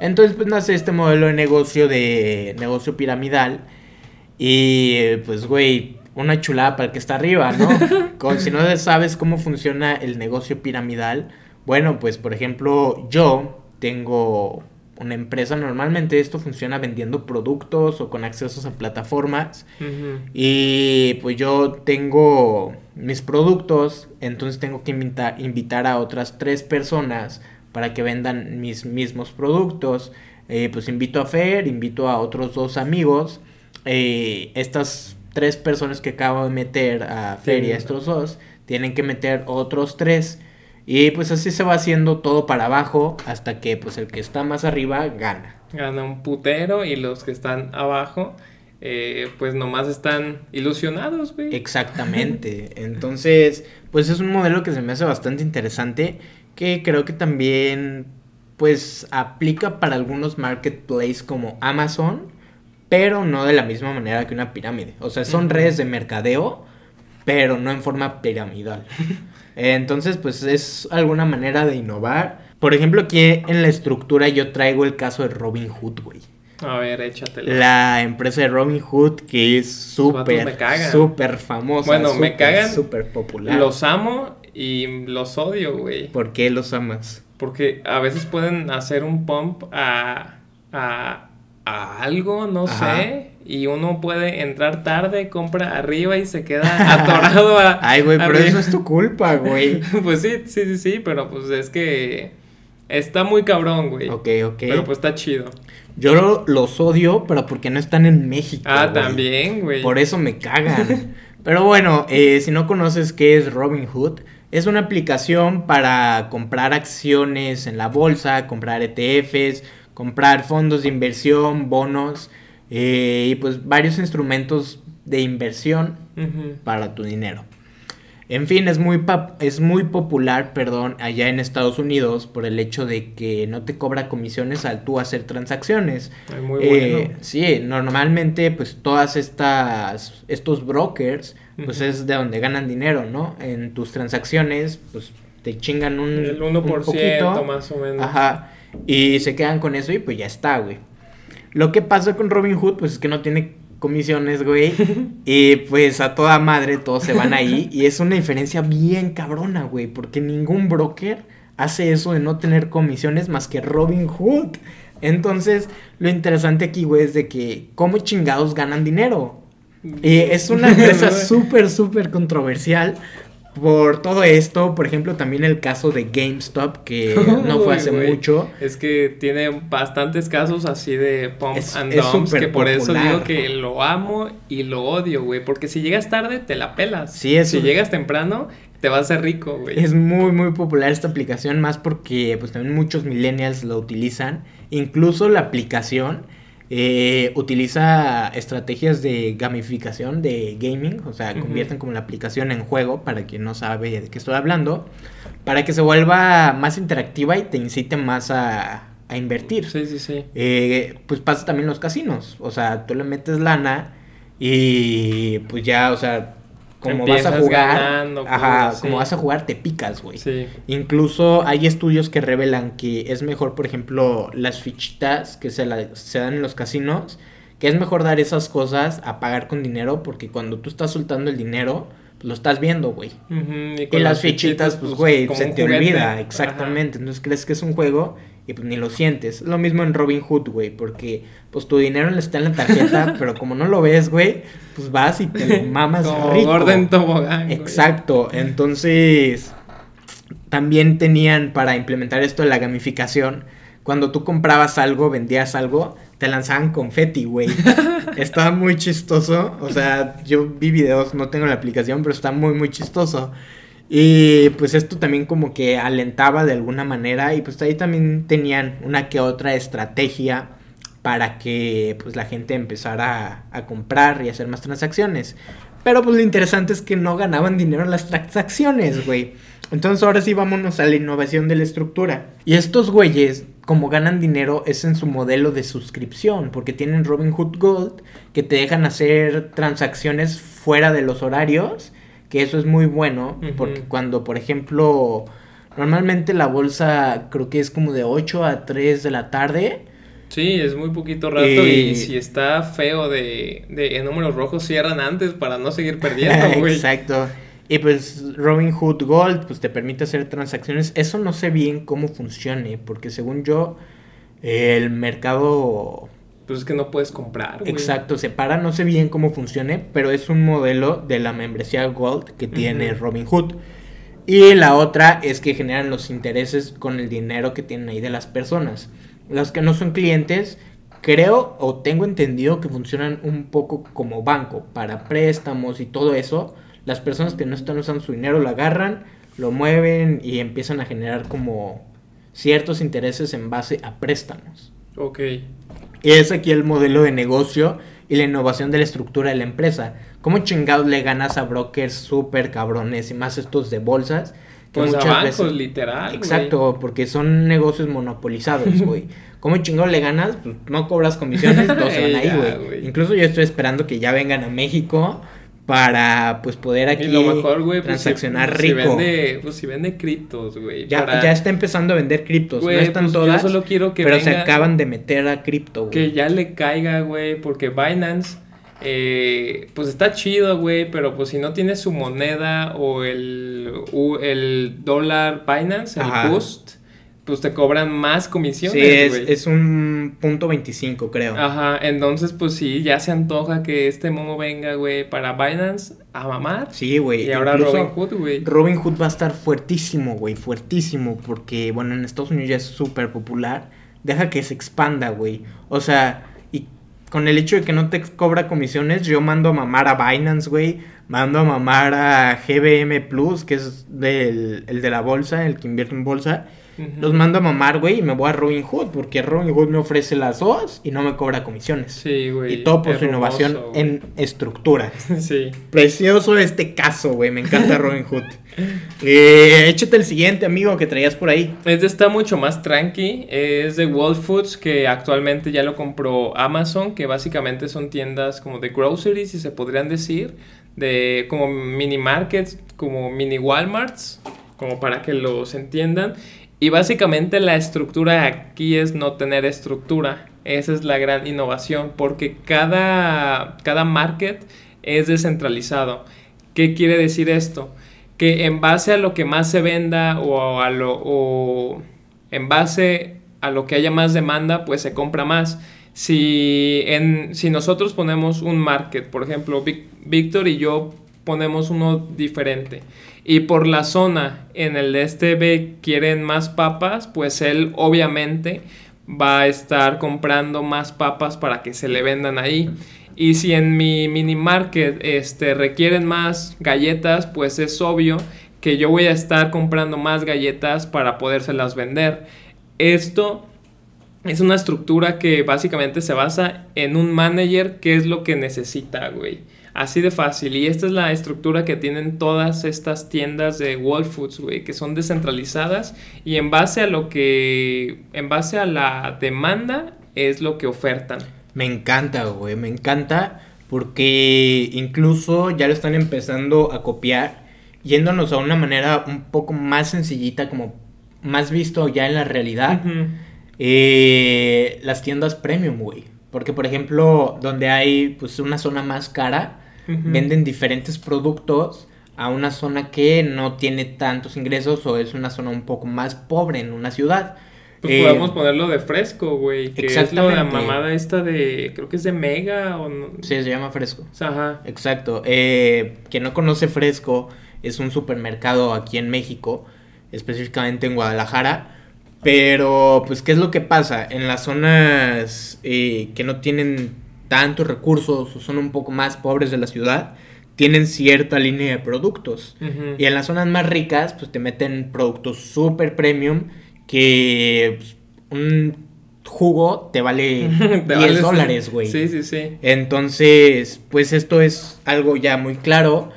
Entonces, pues nace este modelo de negocio de negocio piramidal y pues, güey, una chulada para el que está arriba, ¿no? Con, si no sabes cómo funciona el negocio piramidal, bueno, pues, por ejemplo, yo tengo una empresa, normalmente esto funciona vendiendo productos o con accesos a plataformas. Y pues yo tengo mis productos, entonces tengo que invitar, invitar a otras tres personas para que vendan mis mismos productos. Eh, pues invito a Fer, invito a otros dos amigos. Eh, estas tres personas que acabo de meter a Fer y a estos dos, tienen que meter otros tres. Y pues así se va haciendo todo para abajo hasta que pues el que está más arriba gana. Gana un putero y los que están abajo eh, pues nomás están ilusionados, güey. Exactamente. Entonces, pues es un modelo que se me hace bastante interesante que creo que también pues aplica para algunos marketplaces como Amazon, pero no de la misma manera que una pirámide. O sea, son redes de mercadeo, pero no en forma piramidal. Entonces, pues es alguna manera de innovar. Por ejemplo, aquí en la estructura yo traigo el caso de Robin Hood, güey. A ver, échatelo. La empresa de Robin Hood que es súper, súper famosa. Bueno, me cagan. Súper popular. Los amo y los odio, güey. ¿Por qué los amas? Porque a veces pueden hacer un pump a, a, a algo, no sé y uno puede entrar tarde, compra arriba y se queda atorado a... Ay, güey, pero eso es tu culpa, güey. pues sí, sí, sí, sí, pero pues es que está muy cabrón, güey. Ok, ok. Pero pues está chido. Yo los odio, pero porque no están en México. Ah, también, güey. Por eso me cagan. pero bueno, eh, si no conoces qué es Robinhood, es una aplicación para comprar acciones en la bolsa, comprar ETFs, comprar fondos de inversión, bonos. Eh, y pues varios instrumentos de inversión para tu dinero. En fin, es muy, es muy popular, perdón, allá en Estados Unidos por el hecho de que no te cobra comisiones al tú hacer transacciones. muy eh, sí, normalmente pues todas estas, estos brokers, pues es de donde ganan dinero, ¿no? En tus transacciones, pues te chingan un, el 1% más o menos. Ajá, y se quedan con eso y pues ya está, güey. Lo que pasa con Robin Hood, pues es que no tiene comisiones, güey. y pues a toda madre todos se van ahí. y es una diferencia bien cabrona, güey. Porque ningún broker hace eso de no tener comisiones más que Robin Hood. Entonces, lo interesante aquí, güey, es de que cómo chingados ganan dinero. Y es una empresa súper, súper controversial por todo esto, por ejemplo, también el caso de GameStop, que no fue hace mucho. Es que tiene bastantes casos así de pump and dumps, que por eso digo que lo amo y lo odio, güey. Porque si llegas tarde, te la pelas. Sí, es Si llegas temprano, te vas a hacer rico, güey. Es muy, muy popular esta aplicación, más porque pues también muchos millennials lo utilizan. Incluso la aplicación eh, utiliza estrategias de gamificación de gaming, o sea, convierten como la aplicación en juego, para quien no sabe de qué estoy hablando, para que se vuelva más interactiva y te incite más a, invertir. Sí, sí, sí. Eh, pues pasa también los casinos, o sea, tú le metes lana y pues ya, o sea, como vas a jugar, ajá, como vas a jugar te picas, güey. Sí. Incluso hay estudios que revelan que es mejor, por ejemplo, las fichitas que se, se dan en los casinos, que es mejor dar esas cosas a pagar con dinero porque cuando tú estás soltando el dinero, pues lo estás viendo, güey. y, las, fichitas, pues, pues, güey, se te olvida, exactamente. Entonces crees que es un juego y pues ni lo sientes. Lo mismo en Robin Hood, güey, porque pues tu dinero está en la tarjeta, pero como no lo ves, güey, pues vas y te lo mamas como rico. tobogán. Exacto. Entonces, también tenían para implementar esto de la gamificación, cuando tú comprabas algo, vendías algo, te lanzaban confeti, güey. Estaba muy chistoso. O sea, yo vi videos, no tengo la aplicación, pero está muy, muy chistoso. Y pues esto también como que alentaba de alguna manera y pues ahí también tenían una que otra estrategia para que pues la gente empezara a, comprar y hacer más transacciones. Pero pues lo interesante es que no ganaban dinero en las transacciones, güey. Entonces ahora sí vámonos a la innovación de la estructura. Y estos güeyes, como ganan dinero, es en su modelo de suscripción, porque tienen Robinhood Gold, que te dejan hacer transacciones fuera de los horarios que eso es muy bueno, porque cuando, por ejemplo, normalmente la bolsa creo que es como de 8 a 3 de la tarde. Sí, es muy poquito rato y eh, si está feo de, de números rojos cierran antes para no seguir perdiendo, güey. Exacto. Y pues Robinhood Gold pues te permite hacer transacciones. Eso no sé bien cómo funcione, porque según yo el mercado pues es que no puedes comprar. Güey. Exacto, separa, no sé bien cómo funcione, pero es un modelo de la membresía Gold que tiene Robinhood. Y la otra es que generan los intereses con el dinero que tienen ahí de las personas. Los que no son clientes, creo o tengo entendido que funcionan un poco como banco para préstamos y todo eso. Las personas que no están usando su dinero lo agarran, lo mueven y empiezan a generar como ciertos intereses en base a préstamos. Ok. Y es aquí el modelo de negocio y la innovación de la estructura de la empresa. ¿Cómo chingados le ganas a brokers súper cabrones y más estos de bolsas? Que pues muchas a bancos, veces... literal. Exacto, porque son negocios monopolizados, güey. ¿Cómo chingados le ganas? Pues no cobras comisiones, todos se van ahí, güey. Incluso yo estoy esperando que ya vengan a México para pues poder aquí lo mejor, güey, pues, transaccionar pues, rico. Si vende, pues si vende criptos, güey. Ya, ya está empezando a vender criptos, no están pues, todas. Yo solo quiero que pero se acaban de meter a cripto, güey. Que ya le caiga, güey, porque Binance eh, pues está chido, güey, pero pues si no tiene su moneda o el, el dólar Binance, el Boost, pues te cobran más comisiones. Sí, es, es, un punto 25, creo. Ajá, entonces pues sí, ya se antoja que este momo venga, güey, para Binance a mamar. Sí, güey. Y ahora Robinhood, güey. Robinhood va a estar fuertísimo, güey, fuertísimo, porque, bueno, en Estados Unidos ya es súper popular. Deja que se expanda, güey. O sea, y con el hecho de que no te cobra comisiones, yo mando a mamar a Binance, güey. Mando a mamar a GBM Plus, que es del, el de la bolsa, el que invierte en bolsa los mando a mamar, güey, y me voy a Robin Hood, porque Robin Hood me ofrece las dos y no me cobra comisiones. Sí, güey. Y todo por su innovación en estructura. sí. Precioso este caso, güey, me encanta Robin Hood. Eh, échate el siguiente, amigo, que traías por ahí. Este está mucho más tranqui, es de Whole Foods, que actualmente ya lo compró Amazon, que básicamente son tiendas como de groceries, si se podrían decir, de como mini markets, como mini Walmarts, como para que los entiendan. Y básicamente la estructura aquí es no tener estructura. Esa es la gran innovación porque cada, cada market es descentralizado. ¿Qué quiere decir esto? Que en base a lo que más se venda o, a lo, o en base a lo que haya más demanda, pues se compra más. Si, en, si nosotros ponemos un market, por ejemplo, Víctor y yo ponemos uno diferente y por la zona en el este B quieren más papas, pues él obviamente va a estar comprando más papas para que se le vendan ahí. Y si en mi mini market este, requieren más galletas, pues es obvio que yo voy a estar comprando más galletas para podérselas vender. Esto es una estructura que básicamente se basa en un manager que es lo que necesita, güey. Así de fácil. Y esta es la estructura que tienen todas estas tiendas de Whole Foods, güey, que son descentralizadas y en base a lo que, en base a la demanda es lo que ofertan. Me encanta, güey, me encanta porque incluso ya lo están empezando a copiar, yéndonos a una manera un poco más sencillita, como más visto ya en la realidad. Eh, las tiendas premium, güey. Porque, por ejemplo, donde hay pues una zona más cara, venden diferentes productos a una zona que no tiene tantos ingresos o es una zona un poco más pobre en una ciudad. Pues eh, podemos ponerlo de fresco, güey. Que es la mamada esta de. Creo que es de Mega o no. Sí, se llama fresco. Ajá. Exacto. Eh, quien no conoce fresco, es un supermercado aquí en México, específicamente en Guadalajara. Pero, pues, ¿qué es lo que pasa? En las zonas eh, que no tienen tantos recursos o son un poco más pobres de la ciudad, tienen cierta línea de productos. Y en las zonas más ricas, pues te meten productos super premium que pues, un jugo te vale 10 dólares, güey. Sí, sí, sí. Entonces, pues esto es algo ya muy claro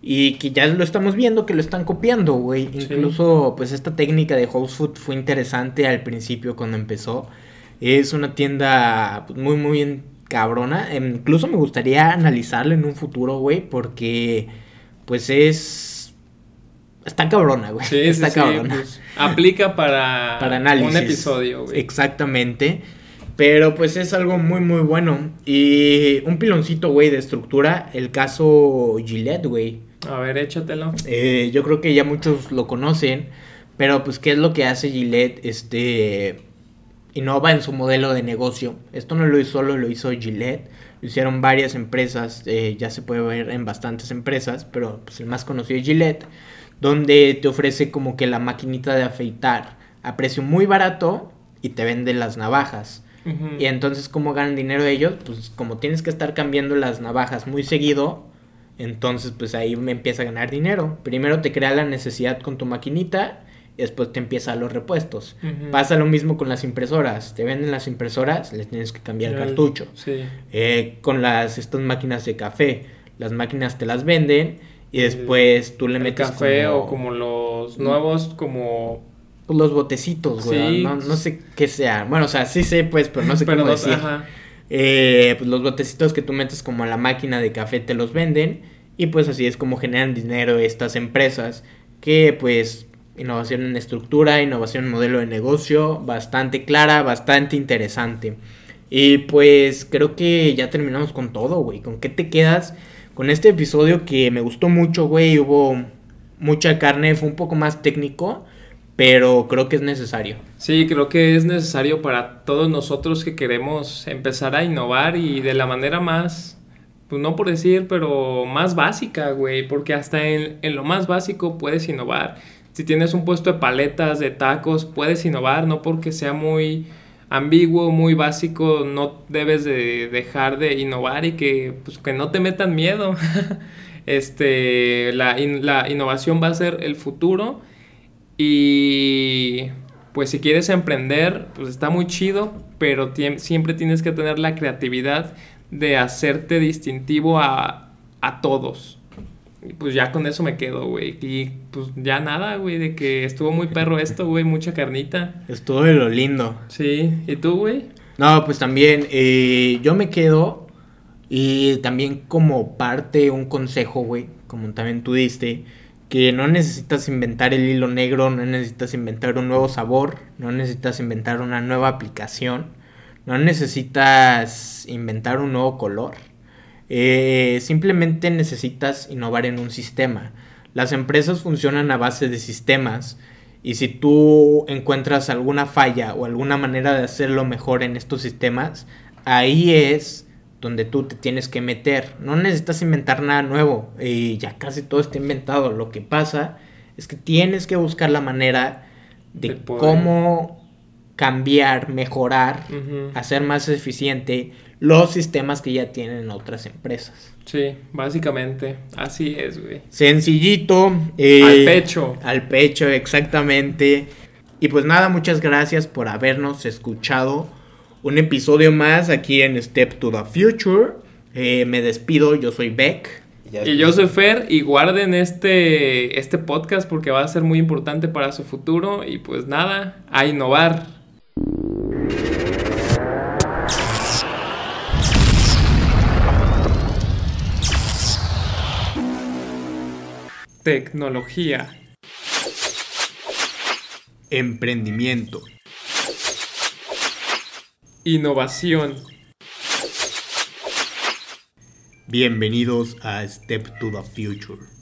y que ya lo estamos viendo que lo están copiando, güey. Incluso, pues esta técnica de Whole Food fue interesante al principio cuando empezó. Es una tienda pues, muy, muy cabrona. Incluso me gustaría analizarla en un futuro, güey, porque pues es... Está cabrona, güey. Sí, está sí, sí, cabrona. pues, aplica para, para análisis. un episodio, güey. Exactamente. Pero pues es algo muy muy bueno. Y un piloncito, güey, de estructura, el caso Gillette, güey. A ver, échatelo. Eh, yo creo que ya muchos lo conocen. Pero pues, ¿qué es lo que hace Gillette? Este... Innova en su modelo de negocio. Esto no lo hizo solo, lo hizo Gillette. Lo hicieron varias empresas. eh, ya se puede ver en bastantes empresas. Pero pues el más conocido es Gillette. Donde te ofrece como que la maquinita de afeitar a precio muy barato. Y te vende las navajas. Y entonces, ¿cómo ganan dinero ellos? Pues como tienes que estar cambiando las navajas muy seguido, entonces pues ahí me empieza a ganar dinero. Primero te crea la necesidad con tu maquinita y después te empieza los repuestos. Pasa lo mismo con las impresoras. Te venden las impresoras, les tienes que cambiar Ya, cartucho. Sí. Eh, con las estas máquinas de café, las máquinas te las venden y después tú le El metes café como- o como los nuevos, como... los botecitos, güey. Sí. No, no sé qué sea. Bueno, o sea, sí sé pues, pero no sé pero cómo no- decir. ajá. Eh, pues los botecitos que tú metes como a la máquina de café te los venden y pues así es como generan dinero estas empresas que pues innovación en estructura, innovación en modelo de negocio, bastante clara, bastante interesante. Y pues creo que ya terminamos con todo, güey. ¿Con qué te quedas? Con este episodio que me gustó mucho, güey. Hubo mucha carne, fue un poco más técnico, pero creo que es necesario. Sí, creo que es necesario para todos nosotros que queremos empezar a innovar y de la manera más, pues no por decir, pero más básica, güey, porque hasta en, en lo más básico puedes innovar. Si tienes un puesto de paletas, de tacos, puedes innovar, no porque sea muy ambiguo, muy básico, no debes de dejar de innovar y que, pues, que no te metan miedo. este, la, la innovación va a ser el futuro y pues si quieres emprender, pues está muy chido, pero siempre tienes que tener la creatividad de hacerte distintivo a, a todos. Y pues ya con eso me quedo, güey. Y pues ya nada, güey, de que estuvo muy perro esto, güey, mucha carnita. Estuvo de lo lindo. Sí, ¿y tú, güey? No, pues también eh, yo me quedo y también como parte un consejo, güey, como también tú diste, que no necesitas inventar el hilo negro, no necesitas inventar un nuevo sabor, no necesitas inventar una nueva aplicación, no necesitas inventar un nuevo color. Eh, simplemente necesitas innovar en un sistema. Las empresas funcionan a base de sistemas y si tú encuentras alguna falla o alguna manera de hacerlo mejor en estos sistemas, ahí es donde tú te tienes que meter. No necesitas inventar nada nuevo y ya casi todo está inventado. Lo que pasa es que tienes que buscar la manera de cómo cambiar, mejorar, hacer más eficiente los sistemas que ya tienen otras empresas. Sí, básicamente. Así es, güey. Sencillito. eh, Al pecho. Al pecho, exactamente. Y pues nada, muchas gracias por habernos escuchado. Un episodio más aquí en Step to the Future. Eh, me despido, yo soy Beck. Y yo soy Fer y guarden este, este podcast porque va a ser muy importante para su futuro y pues nada, a innovar. Tecnología. Emprendimiento. Innovación. Bienvenidos a Step to the Future.